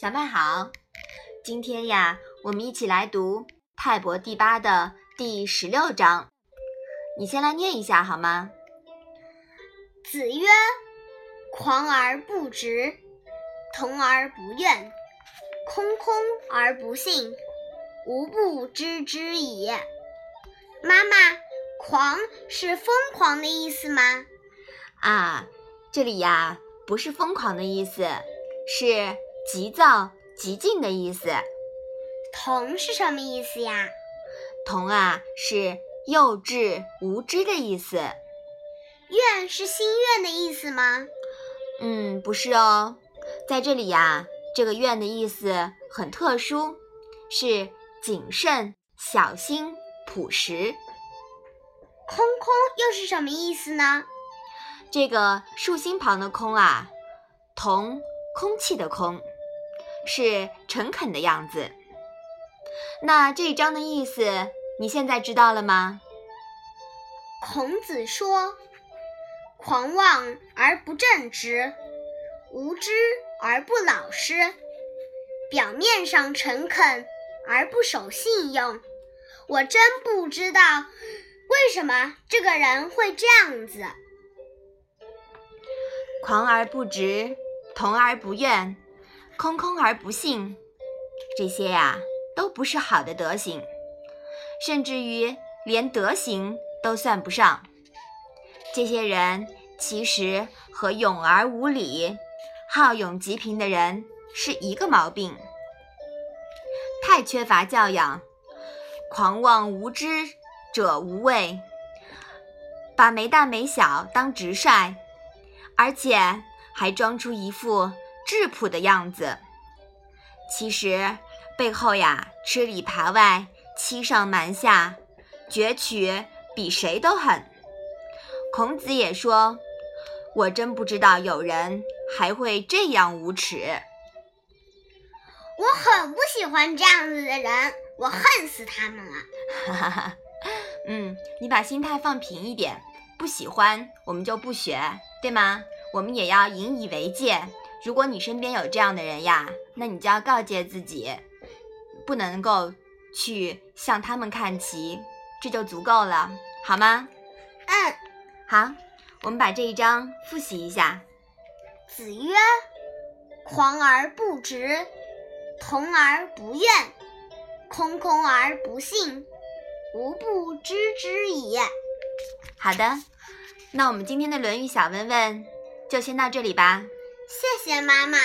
小麦好，今天呀，我们一起来读《泰伯第八》的第十六章。你先来念一下好吗？子曰：“狂而不直，同而不怨，空空而不信，无不知之矣。”妈妈，狂是疯狂的意思吗？啊，这里呀，不是疯狂的意思，是。急躁、极尽的意思。童是什么意思呀？童啊，是幼稚、无知的意思。愿是心愿的意思吗？嗯，不是哦。在这里呀，这个愿的意思很特殊，是谨慎、小心、朴实。空空又是什么意思呢？这个竖心旁的空啊，同空气的空。是诚恳的样子。那这一章的意思，你现在知道了吗？孔子说：“狂妄而不正直，无知而不老实，表面上诚恳而不守信用。”我真不知道为什么这个人会这样子。狂而不直，同而不怨。空空而不信，这些呀都不是好的德行，甚至于连德行都算不上。这些人其实和勇而无礼、好勇极贫的人是一个毛病，太缺乏教养，狂妄无知者无畏，把没大没小当直率，而且还装出一副。质朴的样子，其实背后呀，吃里扒外，欺上瞒下，攫取比谁都狠。孔子也说：“我真不知道有人还会这样无耻。”我很不喜欢这样子的人，我恨死他们了。哈哈哈，嗯，你把心态放平一点，不喜欢我们就不学，对吗？我们也要引以为戒。如果你身边有这样的人呀，那你就要告诫自己，不能够去向他们看齐，这就足够了，好吗？嗯，好，我们把这一章复习一下。子曰：“狂而不直，同而不怨，空空而不信，吾不知之矣。”好的，那我们今天的《论语》小问问就先到这里吧。谢谢妈妈。